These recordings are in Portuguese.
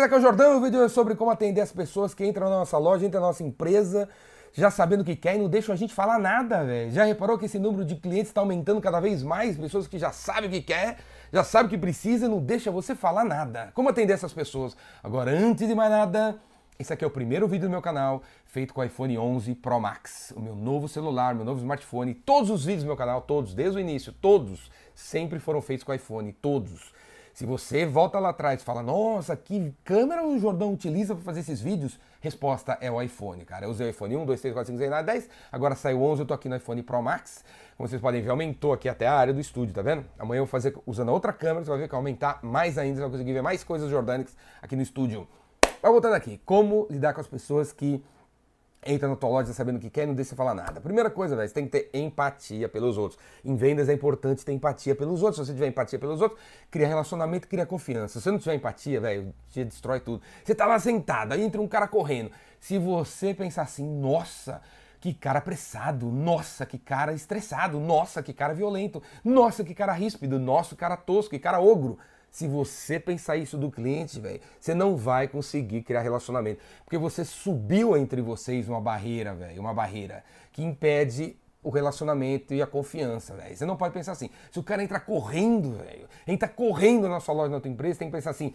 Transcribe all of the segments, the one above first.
beleza? Aqui é o Jordão o vídeo é sobre como atender as pessoas que entram na nossa loja, entram na nossa empresa, já sabendo o que quer e não deixam a gente falar nada, velho. Já reparou que esse número de clientes está aumentando cada vez mais? Pessoas que já sabem o que quer, já sabem o que precisa e não deixa você falar nada. Como atender essas pessoas? Agora, antes de mais nada, esse aqui é o primeiro vídeo do meu canal feito com o iPhone 11 Pro Max, o meu novo celular, meu novo smartphone. Todos os vídeos do meu canal, todos, desde o início, todos, sempre foram feitos com iPhone, todos. Se você volta lá atrás e fala, nossa, que câmera o Jordão utiliza para fazer esses vídeos? Resposta é o iPhone, cara. Eu usei o iPhone 1, 2, 3, 4, 5, 6, 7, 10, agora saiu o 11, eu tô aqui no iPhone Pro Max. Como vocês podem ver, aumentou aqui até a área do estúdio, tá vendo? Amanhã eu vou fazer usando outra câmera, você vai ver que vai aumentar mais ainda, você vai conseguir ver mais coisas jordânicas aqui no estúdio. Mas voltando aqui, como lidar com as pessoas que entra na tua loja sabendo o que quer e não deixa você falar nada. Primeira coisa, velho, você tem que ter empatia pelos outros. Em vendas é importante ter empatia pelos outros. Se você tiver empatia pelos outros, cria relacionamento, cria confiança. Se você não tiver empatia, velho, te destrói tudo. Você tá lá sentado, aí entra um cara correndo. Se você pensar assim, nossa, que cara apressado, nossa, que cara estressado, nossa, que cara violento, nossa, que cara ríspido, nossa, que cara tosco, que cara ogro. Se você pensar isso do cliente, velho, você não vai conseguir criar relacionamento. Porque você subiu entre vocês uma barreira, velho, uma barreira que impede o relacionamento e a confiança, velho. Você não pode pensar assim. Se o cara entrar correndo, velho, entra correndo na sua loja, na tua empresa, tem que pensar assim,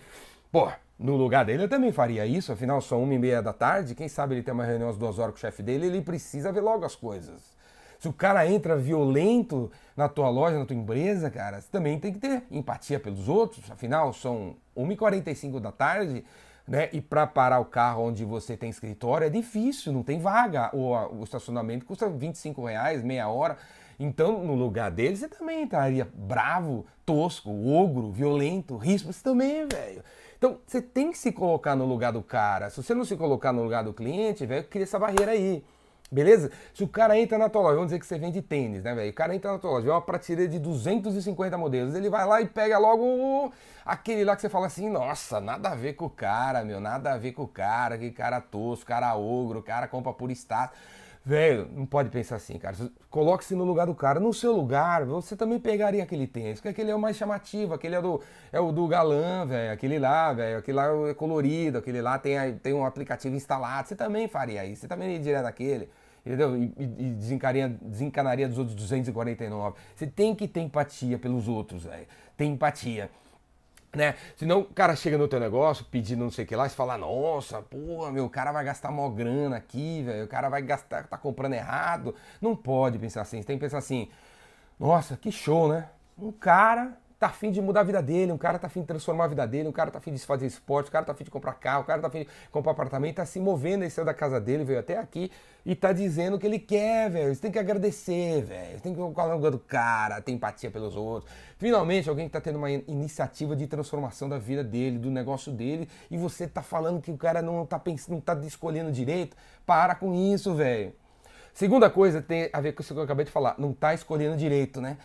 pô, no lugar dele eu também faria isso, afinal são uma e meia da tarde, quem sabe ele tem uma reunião às duas horas com o chefe dele, ele precisa ver logo as coisas. Se o cara entra violento na tua loja, na tua empresa, cara, você também tem que ter empatia pelos outros. Afinal, são 1h45 da tarde, né? E para parar o carro onde você tem escritório é difícil, não tem vaga. O, o estacionamento custa 25 reais, meia hora. Então, no lugar dele, você também estaria bravo, tosco, ogro, violento, risco. Você também, velho. Então, você tem que se colocar no lugar do cara. Se você não se colocar no lugar do cliente, velho, cria essa barreira aí. Beleza? Se o cara entra na tua loja, vamos dizer que você vende tênis, né, velho? O cara entra na tua loja, vê uma prateleira de 250 modelos, ele vai lá e pega logo aquele lá que você fala assim, nossa, nada a ver com o cara, meu, nada a ver com o cara, que cara tosco, cara ogro, cara compra por status. Velho, não pode pensar assim, cara. Coloque-se no lugar do cara. No seu lugar, você também pegaria aquele tênis, porque aquele é o mais chamativo, aquele é, do, é o do galã, velho. Aquele lá, velho. Aquele lá é colorido, aquele lá tem, tem um aplicativo instalado. Você também faria isso, você também iria naquele. Entendeu? E, e desencanaria dos outros 249. Você tem que ter empatia pelos outros, velho. Tem empatia né? Senão o cara chega no teu negócio pedindo não sei o que lá, e fala, nossa, porra, meu, o cara vai gastar mó grana aqui, velho, o cara vai gastar, tá comprando errado. Não pode pensar assim, você tem que pensar assim, nossa, que show, né? Um cara tá afim de mudar a vida dele, um cara tá afim de transformar a vida dele, um cara tá afim de fazer esporte, um cara tá afim de comprar carro, um cara tá afim de comprar apartamento, tá se movendo, ele saiu da casa dele, veio até aqui e tá dizendo que ele quer, velho. Você tem que agradecer, velho. Você tem que colocar no lugar do cara, ter empatia pelos outros. Finalmente, alguém que tá tendo uma iniciativa de transformação da vida dele, do negócio dele, e você tá falando que o cara não tá pensando, não tá escolhendo direito. Para com isso, velho. Segunda coisa tem a ver com isso que eu acabei de falar, não tá escolhendo direito, né?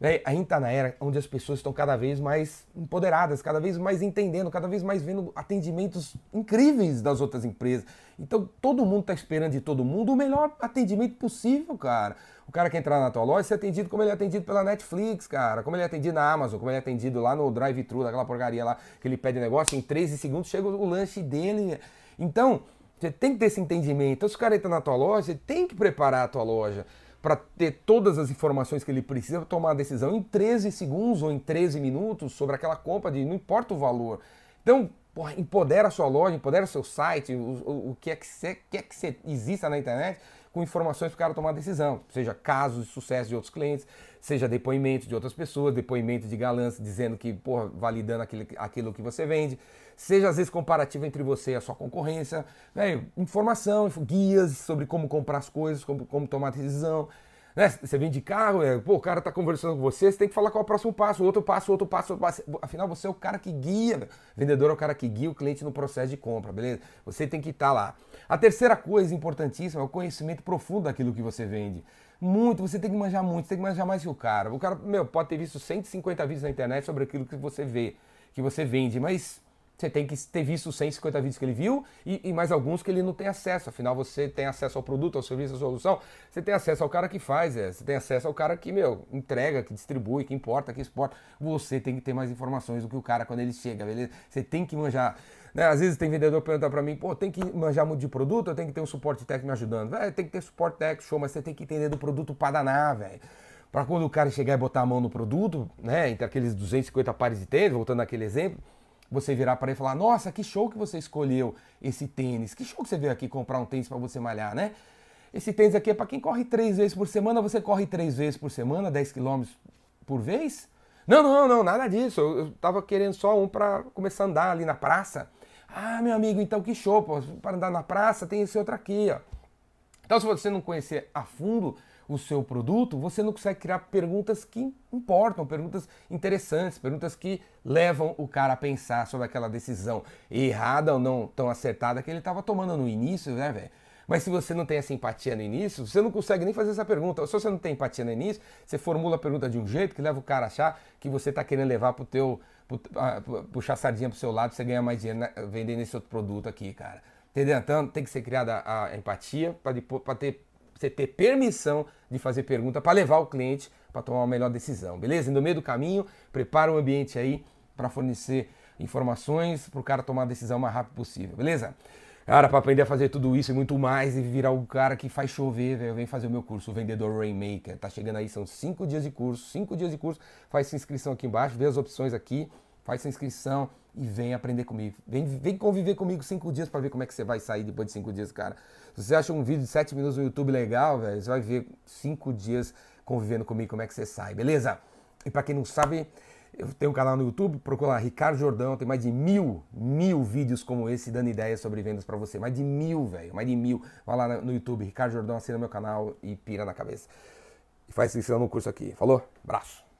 Né? A gente está na era onde as pessoas estão cada vez mais empoderadas, cada vez mais entendendo, cada vez mais vendo atendimentos incríveis das outras empresas. Então todo mundo está esperando de todo mundo o melhor atendimento possível, cara. O cara que entrar na tua loja ser atendido como ele é atendido pela Netflix, cara. Como ele é atendido na Amazon, como ele é atendido lá no drive-thru, daquela porcaria lá que ele pede negócio, em 13 segundos chega o lanche dele. Então, você tem que ter esse entendimento. Então, se o cara entra na tua loja, você tem que preparar a tua loja para ter todas as informações que ele precisa para tomar a decisão em 13 segundos ou em 13 minutos sobre aquela compra de não importa o valor. Então, porra, empodera a sua loja, empodera o seu site, o, o, o que é que quer que você exista na internet com informações para o cara tomar decisão, seja casos de sucesso de outros clientes, seja depoimentos de outras pessoas, depoimento de galãs dizendo que, porra, validando aquilo, aquilo que você vende, seja às vezes comparativo entre você e a sua concorrência, velho, informação, guias sobre como comprar as coisas, como, como tomar decisão. Né? Você vende carro, é, pô, o cara está conversando com você, você tem que falar qual é o próximo passo, outro passo, outro passo, outro passo. Afinal, você é o cara que guia. O vendedor é o cara que guia o cliente no processo de compra, beleza? Você tem que estar tá lá. A terceira coisa importantíssima é o conhecimento profundo daquilo que você vende. Muito, você tem que manjar muito, tem que manjar mais que o cara. O cara, meu, pode ter visto 150 vídeos na internet sobre aquilo que você vê, que você vende, mas você tem que ter visto os 150 vídeos que ele viu e, e, mais alguns que ele não tem acesso. Afinal, você tem acesso ao produto, ao serviço, à solução. Você tem acesso ao cara que faz, é. você tem acesso ao cara que, meu, entrega, que distribui, que importa, que exporta. Você tem que ter mais informações do que o cara quando ele chega, beleza? Você tem que manjar Né? Às vezes tem vendedor que pergunta para mim, pô, tem que manjar muito de produto, eu tenho que ter um suporte técnico me ajudando. Véio, tem que ter suporte técnico, show, mas você tem que entender do produto para danar, velho. Para quando o cara chegar e botar a mão no produto, né, entre aqueles 250 pares de tênis, voltando naquele exemplo, você virar para ele e falar: Nossa, que show que você escolheu esse tênis. Que show que você veio aqui comprar um tênis para você malhar, né? Esse tênis aqui é para quem corre três vezes por semana. Você corre três vezes por semana, 10 quilômetros por vez? Não, não, não, nada disso. Eu, eu tava querendo só um para começar a andar ali na praça. Ah, meu amigo, então que show. Para andar na praça tem esse outro aqui, ó. Então, se você não conhecer a fundo o seu produto, você não consegue criar perguntas que importam, perguntas interessantes, perguntas que levam o cara a pensar sobre aquela decisão errada ou não tão acertada que ele estava tomando no início, né, velho? Mas se você não tem essa empatia no início, você não consegue nem fazer essa pergunta. Se você não tem empatia no início, você formula a pergunta de um jeito que leva o cara a achar que você está querendo levar pro teu. Pro, ah, puxar sardinha pro seu lado você ganhar mais dinheiro vendendo esse outro produto aqui, cara. Entendeu? Então tem que ser criada a empatia para ter você ter permissão de fazer pergunta para levar o cliente para tomar uma melhor decisão, beleza? no meio do caminho, prepara o ambiente aí para fornecer informações para o cara tomar a decisão mais rápido possível, beleza? Cara, para aprender a fazer tudo isso e muito mais e virar o cara que faz chover, velho, vem fazer o meu curso, o Vendedor Rainmaker. Tá chegando aí, são cinco dias de curso, cinco dias de curso. Faz sua inscrição aqui embaixo, vê as opções aqui, faz sua inscrição e vem aprender comigo. Vem, vem conviver comigo cinco dias para ver como é que você vai sair depois de cinco dias, cara. Se você acha um vídeo de 7 minutos no YouTube legal, velho, você vai ver 5 dias convivendo comigo como é que você sai, beleza? E para quem não sabe, eu tenho um canal no YouTube, procura lá, Ricardo Jordão, tem mais de mil, mil vídeos como esse dando ideias sobre vendas para você. Mais de mil, velho, mais de mil. Vai lá no YouTube, Ricardo Jordão, assina meu canal e pira na cabeça. E faz inscrição no curso aqui. Falou? Abraço.